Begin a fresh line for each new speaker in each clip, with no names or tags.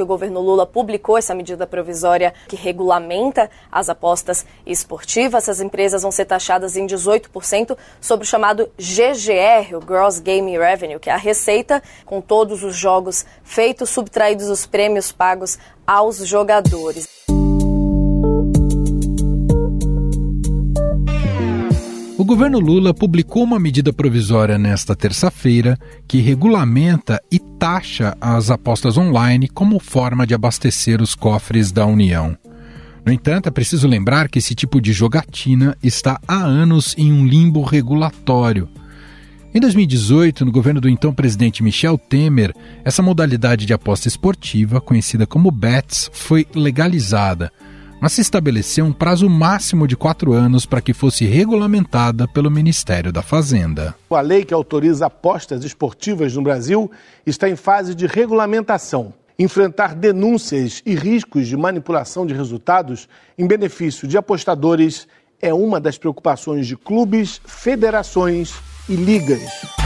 que o governo Lula publicou essa medida provisória que regulamenta as apostas esportivas. Essas empresas vão ser taxadas em 18% sobre o chamado GGR, o Gross Gaming Revenue, que é a receita com todos os jogos feitos, subtraídos os prêmios pagos aos jogadores.
O governo Lula publicou uma medida provisória nesta terça-feira que regulamenta e taxa as apostas online como forma de abastecer os cofres da União. No entanto, é preciso lembrar que esse tipo de jogatina está há anos em um limbo regulatório. Em 2018, no governo do então presidente Michel Temer, essa modalidade de aposta esportiva, conhecida como BETS, foi legalizada mas se estabeleceu um prazo máximo de quatro anos para que fosse regulamentada pelo Ministério da Fazenda.
A lei que autoriza apostas esportivas no Brasil está em fase de regulamentação. Enfrentar denúncias e riscos de manipulação de resultados em benefício de apostadores é uma das preocupações de clubes, federações e ligas.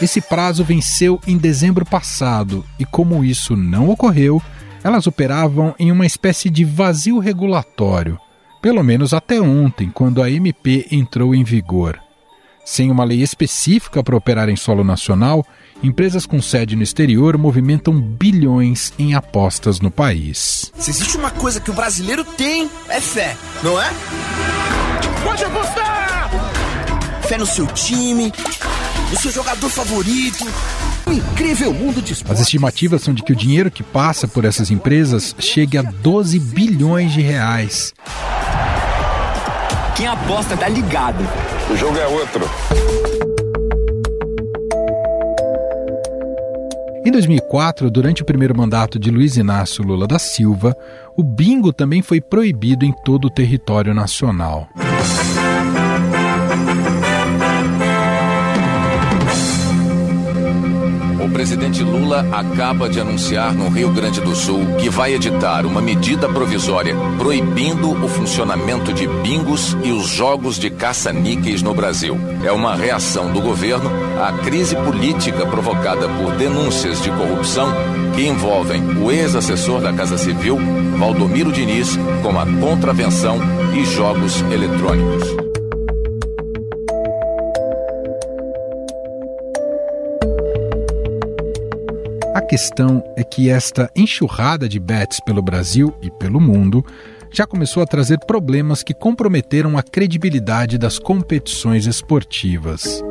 Esse prazo venceu em dezembro passado e, como isso não ocorreu, elas operavam em uma espécie de vazio regulatório, pelo menos até ontem, quando a MP entrou em vigor. Sem uma lei específica para operar em solo nacional, empresas com sede no exterior movimentam bilhões em apostas no país.
Se existe uma coisa que o brasileiro tem, é fé, não é? Pode apostar! Fé no seu time o seu jogador favorito. Um incrível mundo de esportes.
As estimativas são de que o dinheiro que passa por essas empresas chegue a 12 bilhões de reais.
Quem aposta tá ligado.
O jogo é outro.
Em 2004, durante o primeiro mandato de Luiz Inácio Lula da Silva, o bingo também foi proibido em todo o território nacional.
Presidente Lula acaba de anunciar no Rio Grande do Sul que vai editar uma medida provisória proibindo o funcionamento de bingos e os jogos de caça-níqueis no Brasil. É uma reação do governo à crise política provocada por denúncias de corrupção que envolvem o ex-assessor da Casa Civil, Valdomiro Diniz, com a contravenção e jogos eletrônicos.
Questão é que esta enxurrada de bets pelo Brasil e pelo mundo já começou a trazer problemas que comprometeram a credibilidade das competições esportivas.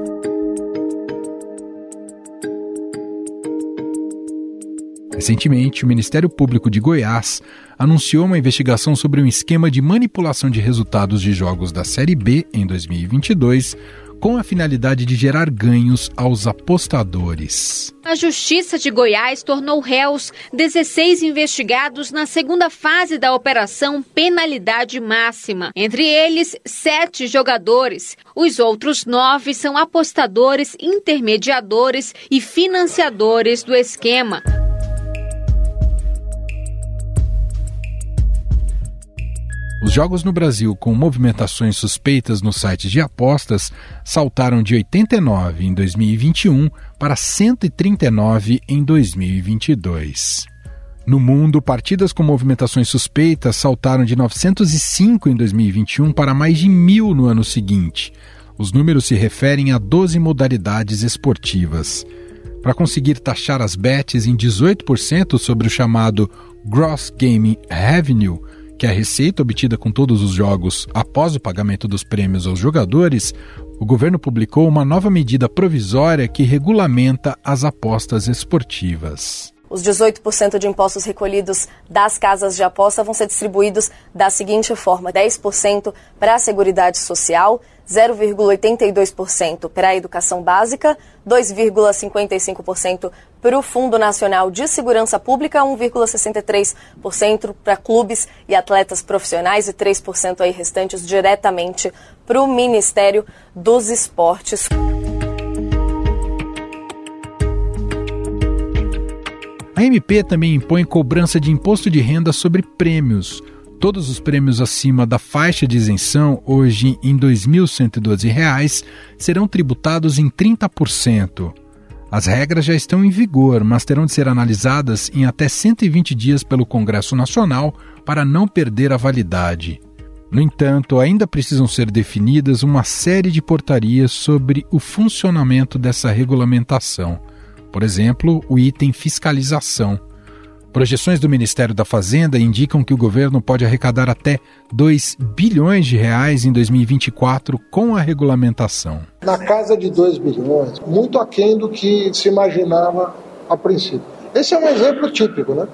Recentemente, o Ministério Público de Goiás anunciou uma investigação sobre um esquema de manipulação de resultados de jogos da Série B em 2022 com a finalidade de gerar ganhos aos apostadores.
A Justiça de Goiás tornou réus 16 investigados na segunda fase da Operação Penalidade Máxima. Entre eles, sete jogadores. Os outros nove são apostadores, intermediadores e financiadores do esquema.
Os jogos no Brasil com movimentações suspeitas nos sites de apostas saltaram de 89 em 2021 para 139 em 2022. No mundo, partidas com movimentações suspeitas saltaram de 905 em 2021 para mais de mil no ano seguinte. Os números se referem a 12 modalidades esportivas. Para conseguir taxar as bets em 18% sobre o chamado Gross Gaming Revenue, que é a receita obtida com todos os jogos após o pagamento dos prêmios aos jogadores, o governo publicou uma nova medida provisória que regulamenta as apostas esportivas.
Os 18% de impostos recolhidos das casas de aposta vão ser distribuídos da seguinte forma: 10% para a Seguridade Social, 0,82% para a educação básica, 2,55% para o Fundo Nacional de Segurança Pública, 1,63% para clubes e atletas profissionais e 3% aí restantes diretamente para o Ministério dos Esportes.
A MP também impõe cobrança de imposto de renda sobre prêmios Todos os prêmios acima da faixa de isenção, hoje em R$ 2.112, serão tributados em 30%. As regras já estão em vigor, mas terão de ser analisadas em até 120 dias pelo Congresso Nacional para não perder a validade. No entanto, ainda precisam ser definidas uma série de portarias sobre o funcionamento dessa regulamentação. Por exemplo, o item fiscalização. Projeções do Ministério da Fazenda indicam que o governo pode arrecadar até 2 bilhões de reais em 2024 com a regulamentação.
Na casa de 2 bilhões, muito aquém do que se imaginava a princípio. Esse é um exemplo típico, né?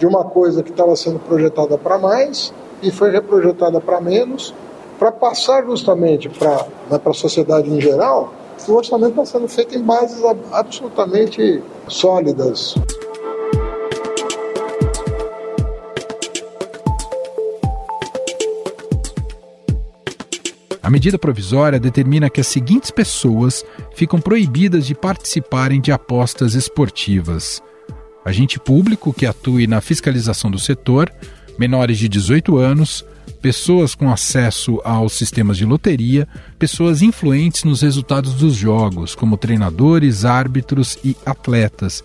De uma coisa que estava sendo projetada para mais e foi reprojetada para menos, para passar justamente para né, a sociedade em geral, o orçamento está sendo feito em bases absolutamente sólidas.
A medida provisória determina que as seguintes pessoas ficam proibidas de participarem de apostas esportivas: agente público que atue na fiscalização do setor, menores de 18 anos, pessoas com acesso aos sistemas de loteria, pessoas influentes nos resultados dos jogos, como treinadores, árbitros e atletas,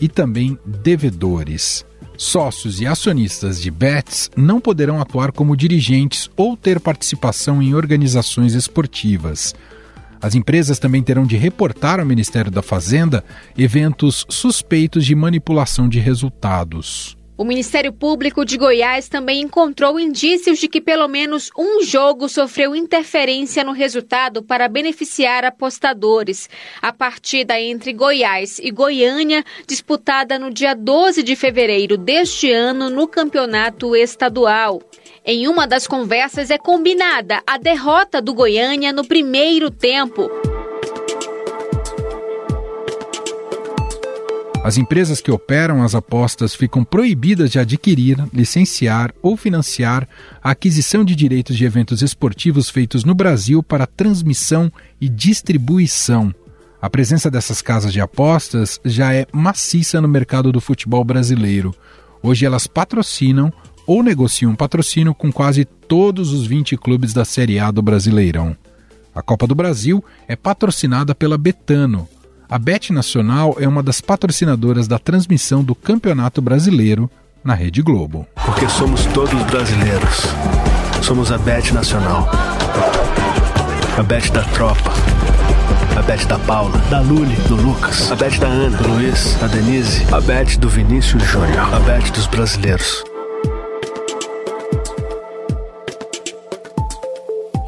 e também devedores. Sócios e acionistas de bets não poderão atuar como dirigentes ou ter participação em organizações esportivas. As empresas também terão de reportar ao Ministério da Fazenda eventos suspeitos de manipulação de resultados.
O Ministério Público de Goiás também encontrou indícios de que pelo menos um jogo sofreu interferência no resultado para beneficiar apostadores. A partida entre Goiás e Goiânia, disputada no dia 12 de fevereiro deste ano no campeonato estadual. Em uma das conversas é combinada a derrota do Goiânia no primeiro tempo.
As empresas que operam as apostas ficam proibidas de adquirir, licenciar ou financiar a aquisição de direitos de eventos esportivos feitos no Brasil para transmissão e distribuição. A presença dessas casas de apostas já é maciça no mercado do futebol brasileiro. Hoje elas patrocinam ou negociam patrocínio com quase todos os 20 clubes da Série A do Brasileirão. A Copa do Brasil é patrocinada pela Betano, a Bet Nacional é uma das patrocinadoras da transmissão do Campeonato Brasileiro na Rede Globo.
Porque somos todos brasileiros. Somos a Bet Nacional. A Bet da Tropa. A Bet da Paula, da Luli, do Lucas. A Bet da Ana, do Luiz, da Denise. A Bet do Vinícius Júnior. A Bet dos brasileiros.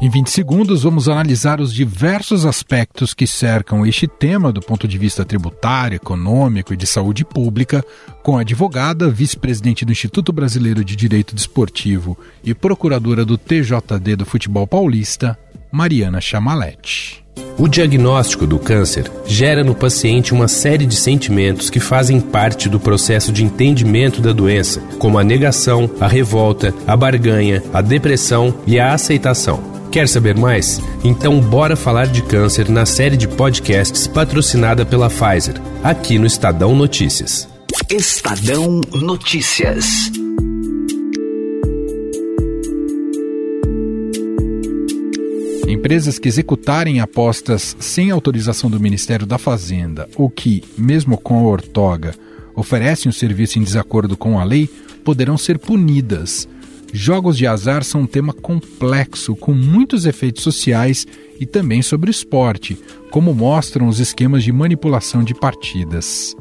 Em 20 segundos, vamos analisar os diversos aspectos que cercam este tema do ponto de vista tributário, econômico e de saúde pública, com a advogada, vice-presidente do Instituto Brasileiro de Direito Desportivo e procuradora do TJD do Futebol Paulista, Mariana Chamalete.
O diagnóstico do câncer gera no paciente uma série de sentimentos que fazem parte do processo de entendimento da doença, como a negação, a revolta, a barganha, a depressão e a aceitação. Quer saber mais? Então bora falar de câncer na série de podcasts patrocinada pela Pfizer, aqui no Estadão Notícias.
Estadão Notícias.
Empresas que executarem apostas sem autorização do Ministério da Fazenda ou que, mesmo com a ortoga, oferecem o serviço em desacordo com a lei, poderão ser punidas Jogos de azar são um tema complexo, com muitos efeitos sociais e também sobre esporte, como mostram os esquemas de manipulação de partidas.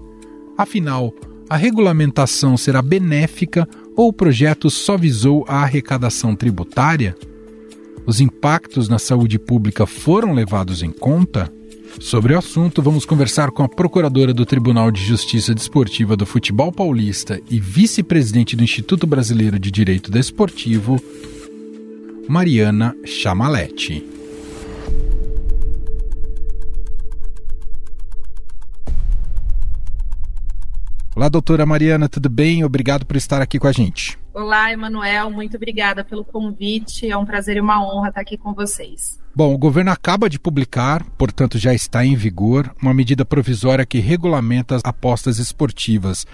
Afinal, a regulamentação será benéfica ou o projeto só visou a arrecadação tributária? Os impactos na saúde pública foram levados em conta? Sobre o assunto, vamos conversar com a procuradora do Tribunal de Justiça Desportiva do Futebol Paulista e vice-presidente do Instituto Brasileiro de Direito Desportivo, Mariana Chamalete. Olá, doutora Mariana, tudo bem? Obrigado por estar aqui com a gente.
Olá, Emanuel, muito obrigada pelo convite. É um prazer e uma honra estar aqui com vocês.
Bom, o governo acaba de publicar, portanto já está em vigor, uma medida provisória que regulamenta as apostas esportivas.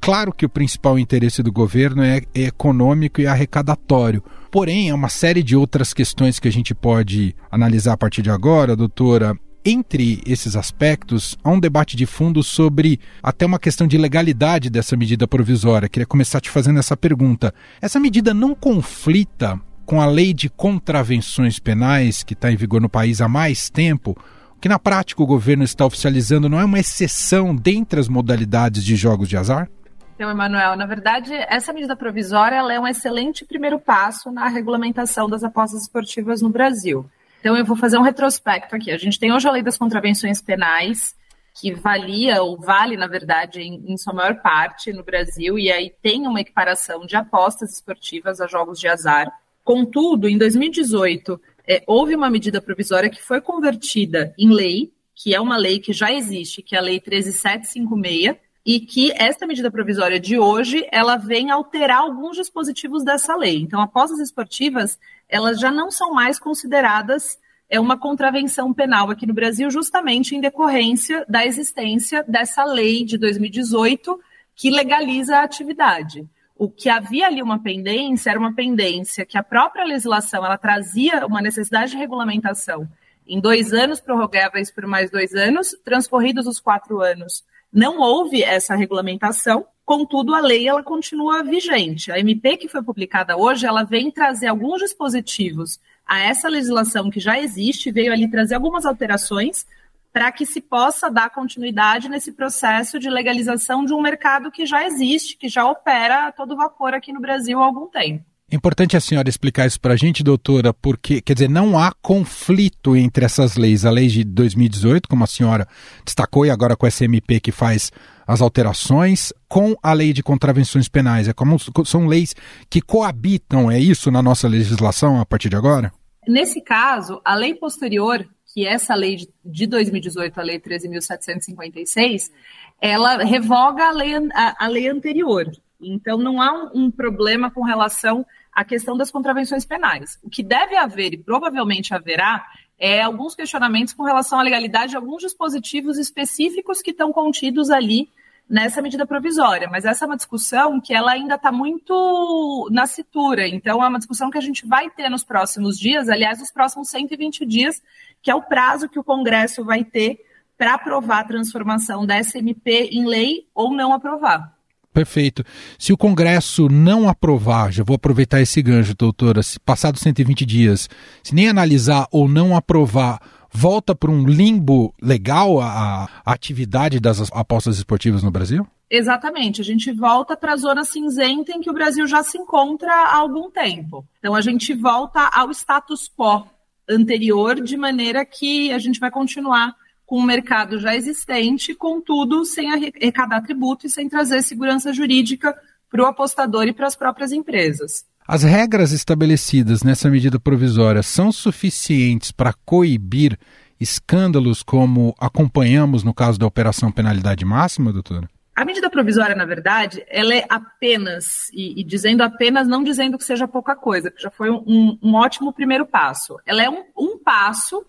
Claro que o principal interesse do governo é econômico e arrecadatório. Porém, há uma série de outras questões que a gente pode analisar a partir de agora, doutora. Entre esses aspectos, há um debate de fundo sobre até uma questão de legalidade dessa medida provisória. Queria começar te fazendo essa pergunta. Essa medida não conflita com a lei de contravenções penais que está em vigor no país há mais tempo? que na prática o governo está oficializando não é uma exceção dentre as modalidades de jogos de azar?
Então, Emanuel, na verdade, essa medida provisória é um excelente primeiro passo na regulamentação das apostas esportivas no Brasil. Então, eu vou fazer um retrospecto aqui. A gente tem hoje a lei das contravenções penais, que valia, ou vale, na verdade, em, em sua maior parte no Brasil, e aí tem uma equiparação de apostas esportivas a jogos de azar. Contudo, em 2018, é, houve uma medida provisória que foi convertida em lei, que é uma lei que já existe, que é a Lei 13756, e que esta medida provisória de hoje, ela vem alterar alguns dispositivos dessa lei. Então, apostas esportivas, elas já não são mais consideradas é uma contravenção penal aqui no Brasil, justamente em decorrência da existência dessa lei de 2018 que legaliza a atividade o que havia ali uma pendência era uma pendência que a própria legislação ela trazia uma necessidade de regulamentação em dois anos prorrogáveis por mais dois anos, transcorridos os quatro anos, não houve essa regulamentação. Contudo, a lei ela continua vigente. A MP que foi publicada hoje, ela vem trazer alguns dispositivos a essa legislação que já existe, veio ali trazer algumas alterações para que se possa dar continuidade nesse processo de legalização de um mercado que já existe, que já opera a todo vapor aqui no Brasil há algum tempo.
É importante a senhora explicar isso para a gente, doutora, porque, quer dizer, não há conflito entre essas leis. A lei de 2018, como a senhora destacou, e agora com a SMP que faz as alterações, com a lei de contravenções penais. É como, são leis que coabitam, é isso na nossa legislação a partir de agora?
Nesse caso, a lei posterior que essa lei de 2018, a lei 13.756, ela revoga a lei, a, a, lei anterior. Então, não há um, um problema com relação à questão das contravenções penais. O que deve haver, e provavelmente haverá, é alguns questionamentos com relação à legalidade de alguns dispositivos específicos que estão contidos ali nessa medida provisória, mas essa é uma discussão que ela ainda está muito na cintura, então é uma discussão que a gente vai ter nos próximos dias, aliás, nos próximos 120 dias, que é o prazo que o Congresso vai ter para aprovar a transformação da SMP em lei ou não aprovar.
Perfeito. Se o Congresso não aprovar, já vou aproveitar esse gancho, doutora, se passados 120 dias, se nem analisar ou não aprovar, volta para um limbo legal a, a atividade das apostas esportivas no Brasil?
Exatamente, a gente volta para a zona cinzenta em que o Brasil já se encontra há algum tempo. Então a gente volta ao status quo anterior, de maneira que a gente vai continuar com um mercado já existente, contudo, sem arrecadar tributo e sem trazer segurança jurídica para o apostador e para as próprias empresas.
As regras estabelecidas nessa medida provisória são suficientes para coibir escândalos como acompanhamos no caso da Operação Penalidade Máxima, doutora?
A medida provisória, na verdade, ela é apenas, e, e, dizendo apenas, não dizendo que seja pouca coisa, que já foi um, um ótimo primeiro passo. Ela é um, um passo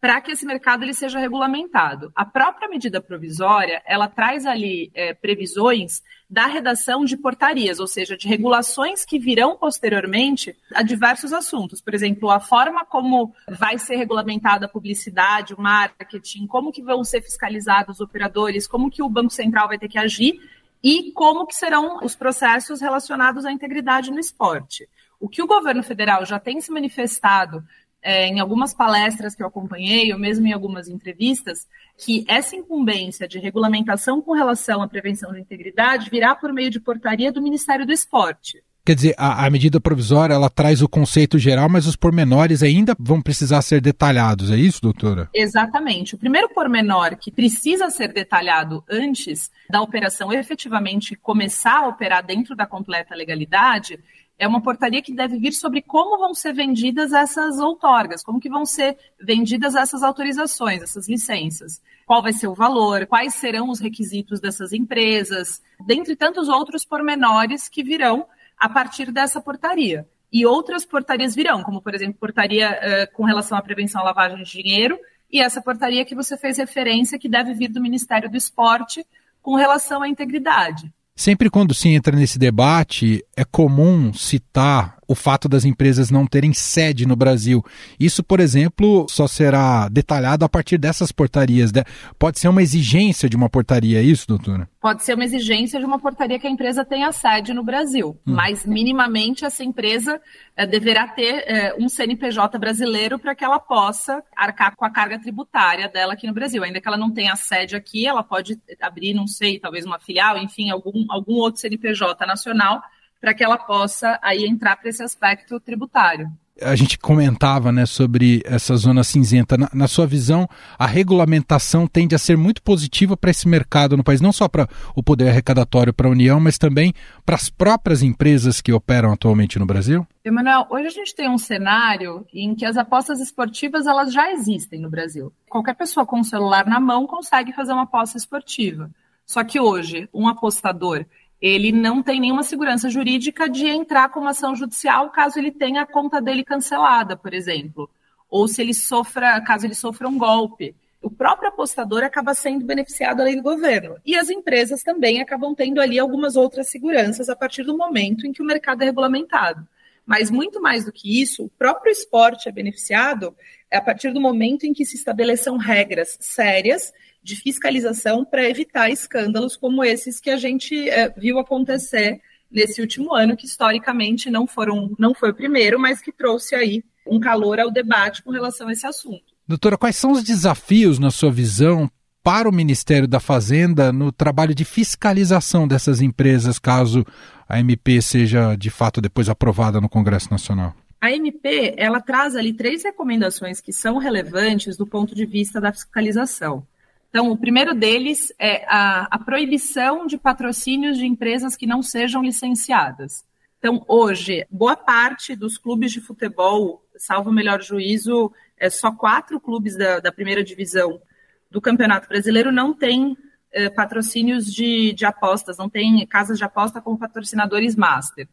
para que esse mercado ele seja regulamentado. A própria medida provisória, ela traz ali é, previsões da redação de portarias, ou seja, de regulações que virão posteriormente a diversos assuntos. Por exemplo, a forma como vai ser regulamentada a publicidade, o marketing, como que vão ser fiscalizados os operadores, como que o Banco Central vai ter que agir e como que serão os processos relacionados à integridade no esporte. O que o governo federal já tem se manifestado é, em algumas palestras que eu acompanhei, ou mesmo em algumas entrevistas, que essa incumbência de regulamentação com relação à prevenção de integridade virá por meio de portaria do Ministério do Esporte.
Quer dizer, a, a, medida provisória ela traz o conceito geral, mas os pormenores ainda vão precisar ser detalhados, é isso, doutora?
Exatamente. O primeiro pormenor que precisa ser detalhado antes da operação efetivamente começar a operar dentro da completa legalidade é uma portaria que deve vir sobre como vão ser vendidas essas outorgas, como que vão ser vendidas essas autorizações, essas licenças. Qual vai ser o valor, quais serão os requisitos dessas empresas, dentre tantos outros pormenores que virão a partir dessa portaria. E outras portarias virão, como, por exemplo, portaria uh, com relação à prevenção à lavagem de dinheiro, e essa portaria que você fez referência, que deve vir do Ministério do Esporte, com relação à integridade.
Sempre quando se entra nesse debate, é comum citar o fato das empresas não terem sede no Brasil. Isso, por exemplo, só será detalhado a partir dessas portarias. Pode ser uma exigência de uma portaria, é isso, doutora?
Pode ser uma exigência de uma portaria que a empresa tenha sede no Brasil, hum. mas minimamente essa empresa é, deverá ter é, um CNPJ brasileiro para que ela possa arcar com a carga tributária dela aqui no Brasil. Ainda que ela não tenha sede aqui, ela pode abrir, não sei, talvez uma filial, enfim, algum, algum outro CNPJ nacional para que ela possa aí entrar para esse aspecto tributário
a gente comentava né, sobre essa zona cinzenta. Na, na, sua visão, a regulamentação tende a ser muito positiva para esse mercado no país, não só para o poder arrecadatório para a União, mas também para as próprias empresas que operam atualmente no Brasil?
Emanuel, hoje a gente tem um cenário em que as apostas esportivas elas já existem no Brasil. Qualquer pessoa com um celular na mão consegue fazer uma aposta esportiva. Só que hoje, um apostador ele não tem nenhuma segurança jurídica de entrar com uma ação judicial caso ele tenha a conta dele cancelada, por exemplo, ou se ele sofra, caso ele sofra um golpe. O próprio apostador acaba sendo beneficiado além do governo. E as empresas também acabam tendo ali algumas outras seguranças a partir do momento em que o mercado é regulamentado. Mas muito mais do que isso, o próprio esporte é beneficiado a partir do momento em que se estabeleçam regras sérias de fiscalização para evitar escândalos como esses que a gente é, viu acontecer nesse último ano, que historicamente não foram, não foi o primeiro, mas que trouxe aí um calor ao debate com relação a esse assunto.
Doutora, quais são os desafios, na sua visão, para o Ministério da Fazenda no trabalho de fiscalização dessas empresas, caso a MP seja de fato depois aprovada no Congresso Nacional?
A MP ela traz ali três recomendações que são relevantes do ponto de vista da fiscalização. Então, o primeiro deles é a, a, proibição de patrocínios de empresas que não sejam licenciadas. Então, hoje, boa parte dos clubes de futebol, salvo o melhor juízo, é, só quatro clubes da, da primeira divisão do Campeonato Brasileiro não têm é, patrocínios de, de, apostas, não tem casas de aposta como patrocinadores master.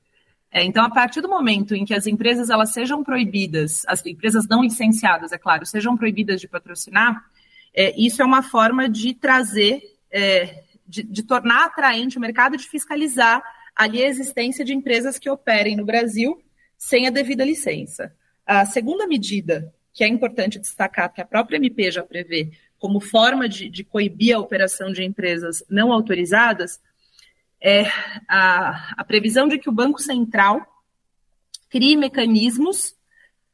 É, então, a partir do momento em que as empresas elas sejam proibidas, as empresas não licenciadas, é claro, sejam proibidas de patrocinar, é, isso é uma forma de trazer, é, de, de, tornar atraente o mercado, de fiscalizar ali a existência de empresas que operem no Brasil sem a devida licença. A segunda medida, que é importante destacar, que a própria MP já prevê como forma de, de coibir a operação de empresas não autorizadas, é a, a previsão de que o Banco Central crie mecanismos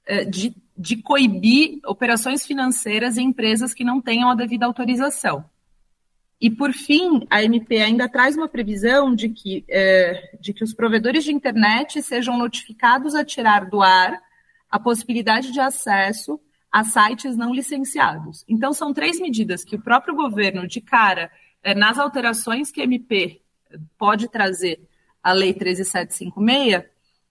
é, de de coibir operações financeiras em empresas que não tenham a devida autorização. E, por fim, a MP ainda traz uma previsão de que, é, de que os provedores de internet sejam notificados a tirar do ar a possibilidade de acesso a sites não licenciados. Então, são três medidas que o próprio governo, de cara, é, nas alterações que a MP pode trazer à Lei 13756,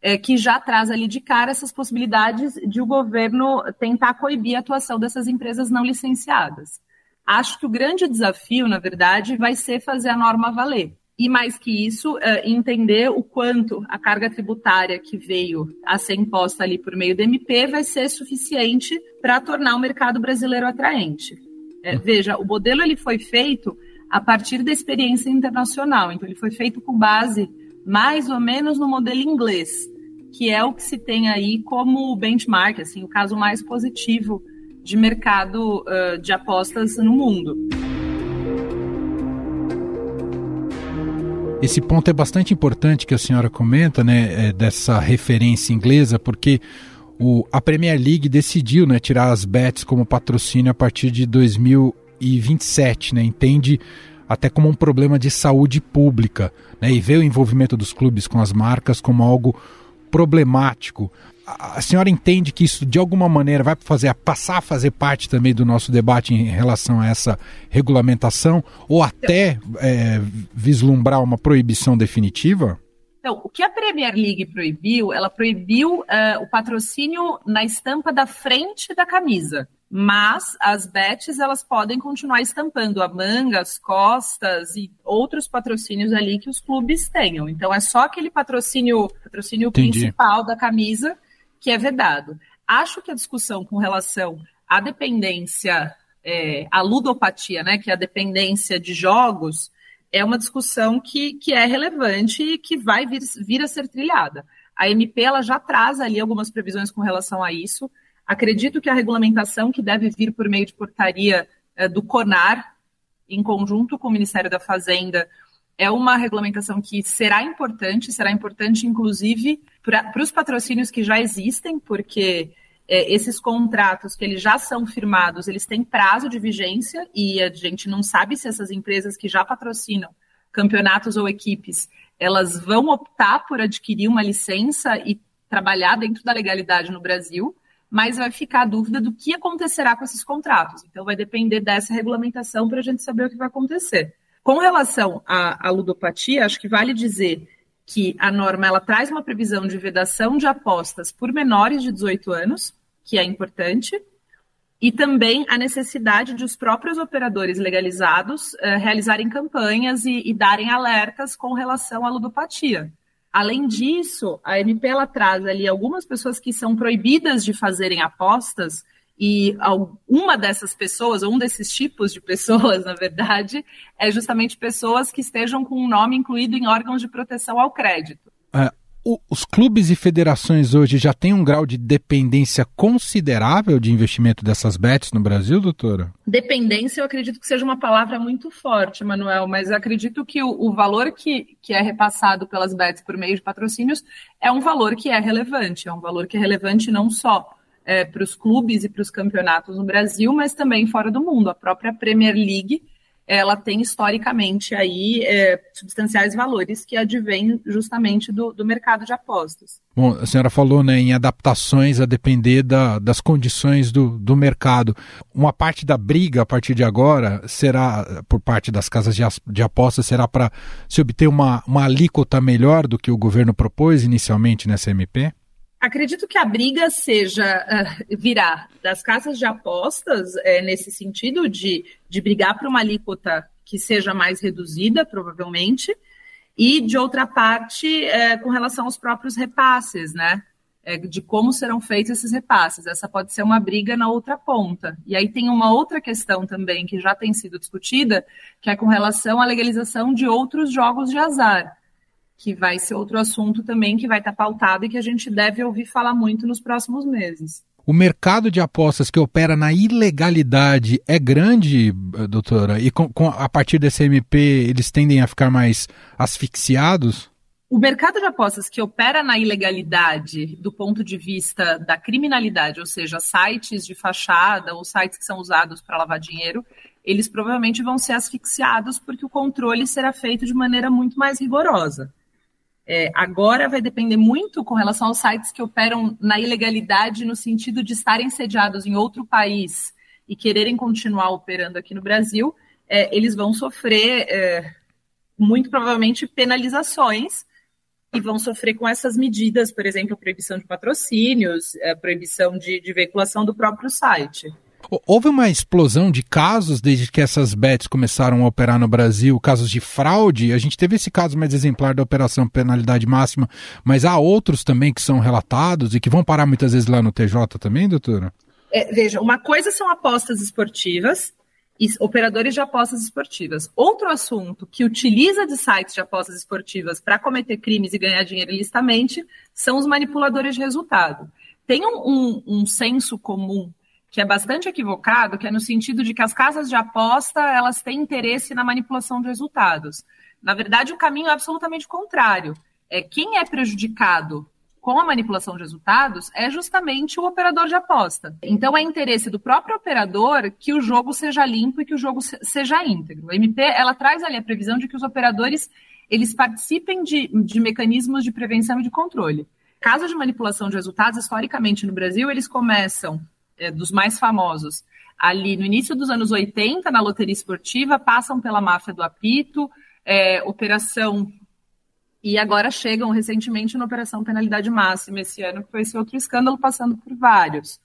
é, que já traz ali de cara essas possibilidades de o governo tentar coibir a atuação dessas empresas não licenciadas. Acho que o grande desafio, na verdade, vai ser fazer a norma valer. E mais que isso, é, entender o quanto a carga tributária que veio a ser imposta ali por meio do MP vai ser suficiente para tornar o mercado brasileiro atraente. É, veja, o modelo ele foi feito a partir da experiência internacional, então ele foi feito com base mais ou menos no modelo inglês, que é o que se tem aí como benchmark, assim, o caso mais positivo de mercado uh, de apostas no mundo.
Esse ponto é bastante importante que a senhora comenta, né, é, dessa referência inglesa, porque o, a Premier League decidiu né, tirar as bets como patrocínio a partir de 2027, né, entende até como um problema de saúde pública, né, e vê o envolvimento dos clubes com as marcas como algo problemático. A senhora entende que isso de alguma maneira vai fazer passar a fazer parte também do nosso debate em relação a essa regulamentação ou até é, vislumbrar uma proibição definitiva?
Então, o que a Premier League proibiu, ela proibiu uh, o patrocínio na estampa da frente da camisa mas as bets elas podem continuar estampando a manga, as costas e outros patrocínios ali que os clubes tenham. Então é só aquele patrocínio, patrocínio principal da camisa que é vedado. Acho que a discussão com relação à dependência, é, à ludopatia, né, que é a dependência de jogos, é uma discussão que, que é relevante e que vai vir, vir a ser trilhada. A MP ela já traz ali algumas previsões com relação a isso. Acredito que a regulamentação que deve vir por meio de portaria é, do CONAR, em conjunto com o Ministério da Fazenda, é uma regulamentação que será importante, será importante, inclusive, para os patrocínios que já existem, porque é, esses contratos que eles já são firmados, eles têm prazo de vigência e a gente não sabe se essas empresas que já patrocinam campeonatos ou equipes, elas vão optar por adquirir uma licença e trabalhar dentro da legalidade no Brasil, mas vai ficar a dúvida do que acontecerá com esses contratos. Então, vai depender dessa regulamentação para a gente saber o que vai acontecer. Com relação à, à ludopatia, acho que vale dizer que a norma ela traz uma previsão de vedação de apostas por menores de 18 anos, que é importante, e também a necessidade de os próprios operadores legalizados uh, realizarem campanhas e, e, darem alertas com relação à ludopatia. Além disso, a MP ela traz ali algumas pessoas que são proibidas de fazerem apostas e uma dessas pessoas, ou um desses tipos de pessoas, na verdade, é justamente pessoas que estejam com um nome incluído em órgãos de proteção ao crédito.
O, os clubes e federações hoje já têm um grau de dependência considerável de investimento dessas bets no Brasil, doutora?
Dependência, eu acredito que seja uma palavra muito forte, Manuel, mas acredito que o, o valor que, que é repassado pelas bets por meio de patrocínios é um valor que é relevante, é um valor que é relevante não só é, para os clubes e para os campeonatos no Brasil, mas também fora do mundo. A própria Premier League ela tem historicamente aí é, substanciais valores que advêm justamente do, do, mercado de apostas.
Bom, a senhora falou né, em adaptações a depender da, das condições do, do mercado. Uma parte da briga a partir de agora será, por parte das casas de, de apostas, será para se obter uma, uma alíquota melhor do que o governo propôs inicialmente nessa MP?
Acredito que a briga seja uh, virar das casas de apostas, é, nesse sentido de, de brigar por uma alíquota que seja mais reduzida, provavelmente, e de outra parte, é, com relação aos próprios repasses, né? É, de como serão feitos esses repasses. Essa pode ser uma briga na outra ponta. E aí tem uma outra questão também que já tem sido discutida, que é com relação à legalização de outros jogos de azar que vai ser outro assunto também que vai estar pautado e que a gente deve ouvir falar muito nos próximos meses.
O mercado de apostas que opera na ilegalidade é grande, doutora? E com, com, a partir desse MP eles tendem a ficar mais asfixiados?
O mercado de apostas que opera na ilegalidade do ponto de vista da criminalidade, ou seja, sites de fachada ou sites que são usados para lavar dinheiro, eles provavelmente vão ser asfixiados porque o controle será feito de maneira muito mais rigorosa. É, agora vai depender muito com relação aos sites que operam na ilegalidade, no sentido de estarem sediados em outro país e quererem continuar operando aqui no Brasil, é, eles vão sofrer é, muito provavelmente penalizações e vão sofrer com essas medidas, por exemplo, proibição de patrocínios, a proibição de, de veiculação do próprio site.
Houve uma explosão de casos desde que essas bets começaram a operar no Brasil, casos de fraude. A gente teve esse caso mais exemplar da operação penalidade máxima, mas há outros também que são relatados e que vão parar muitas vezes lá no TJ também, doutora?
É, veja, uma coisa são apostas esportivas e operadores de apostas esportivas. Outro assunto que utiliza de sites de apostas esportivas para cometer crimes e ganhar dinheiro ilicitamente são os manipuladores de resultado. Tem um, um, um senso comum que é bastante equivocado, que é no sentido de que as casas de aposta elas têm interesse na manipulação de resultados. Na verdade, o caminho é absolutamente contrário. É quem é prejudicado com a manipulação de resultados é justamente o operador de aposta. Então, é interesse do próprio operador que o jogo seja limpo e que o jogo seja íntegro. A MP ela traz ali a previsão de que os operadores eles participem de, de mecanismos de prevenção e de controle. Casos de manipulação de resultados, historicamente no Brasil, eles começam é, dos mais famosos, ali no início dos anos 80, na loteria esportiva, passam pela máfia do apito, é, operação. E agora chegam recentemente na Operação Penalidade Máxima esse ano, que foi esse outro escândalo, passando por vários.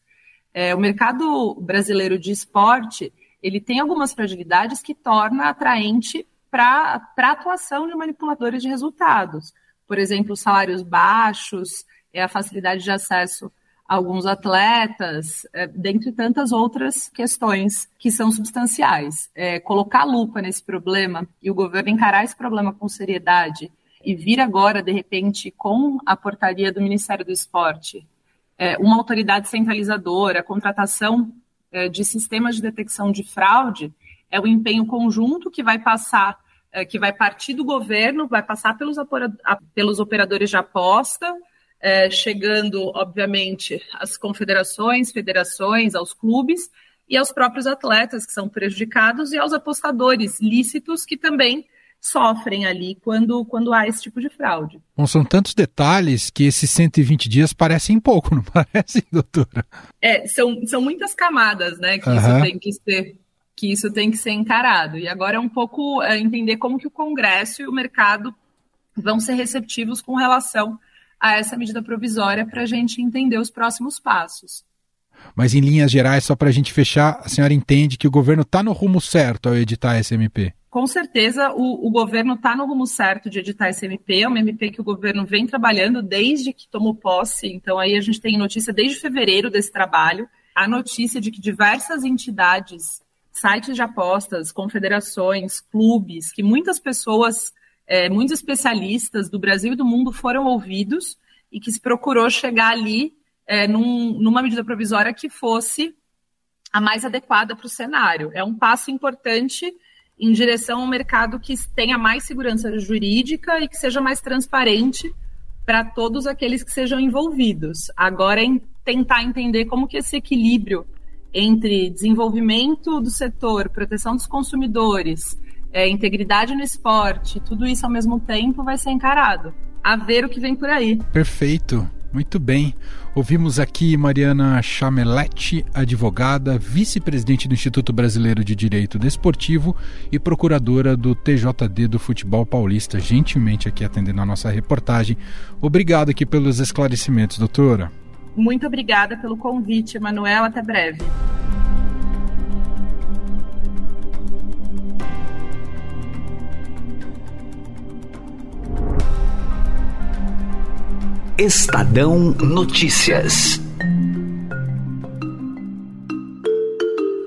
É, o mercado brasileiro de esporte ele tem algumas fragilidades que torna atraente para a atuação de manipuladores de resultados. Por exemplo, salários baixos, é a facilidade de acesso alguns atletas, é, dentre tantas outras questões que são substanciais. É, colocar lupa nesse problema e o governo encarar esse problema com seriedade e vir agora, de repente, com a portaria do Ministério do Esporte, é, uma autoridade centralizadora, a contratação é, de sistemas de detecção de fraude, é o empenho conjunto que vai passar, é, que vai partir do governo, vai passar pelos, pelos operadores de aposta, é, chegando, obviamente, às confederações, federações, aos clubes e aos próprios atletas que são prejudicados e aos apostadores lícitos que também sofrem ali quando, quando há esse tipo de fraude.
Bom, são tantos detalhes que esses 120 dias parecem pouco, não parece, doutora?
É, são, são muitas camadas, né, que uhum. isso tem que ser que isso tem que ser encarado. E agora é um pouco é, entender como que o Congresso e o mercado vão ser receptivos com relação a essa medida provisória para a gente entender os próximos passos.
Mas em linhas gerais, só para a gente fechar, a senhora entende que o governo está no rumo certo ao editar a SMP?
Com certeza, o, o governo está no rumo certo de editar esse MP. É uma MP que o governo vem trabalhando desde que tomou posse. Então, aí a gente tem notícia desde fevereiro desse trabalho. A notícia de que diversas entidades, sites de apostas, confederações, clubes, que muitas pessoas é, muitos especialistas do Brasil e do mundo foram ouvidos e que se procurou chegar ali é, num, numa medida provisória que fosse a mais adequada para o cenário. É um passo importante em direção a um mercado que tenha mais segurança jurídica e que seja mais transparente para todos aqueles que sejam envolvidos. Agora é tentar entender como que esse equilíbrio entre desenvolvimento do setor, proteção dos consumidores, é, integridade no esporte, tudo isso ao mesmo tempo vai ser encarado. A ver o que vem por aí.
Perfeito. Muito bem. Ouvimos aqui Mariana Chameletti, advogada, vice-presidente do Instituto Brasileiro de Direito Desportivo e procuradora do TJD do Futebol Paulista, gentilmente aqui atendendo a nossa reportagem. Obrigado aqui pelos esclarecimentos, doutora.
Muito obrigada pelo convite, Emanuel. Até breve.
Estadão Notícias.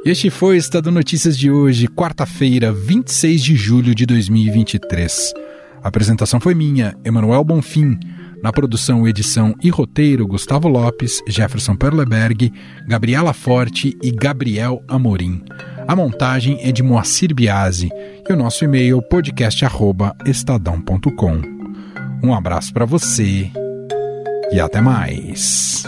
Este foi o Estadão Notícias de hoje, quarta-feira, 26 de julho de 2023. A apresentação foi minha, Emanuel Bonfim. Na produção, edição e roteiro, Gustavo Lopes, Jefferson Perleberg, Gabriela Forte e Gabriel Amorim. A montagem é de Moacir Biasi e o nosso e-mail podcast@estadão.com. Um abraço para você e até mais.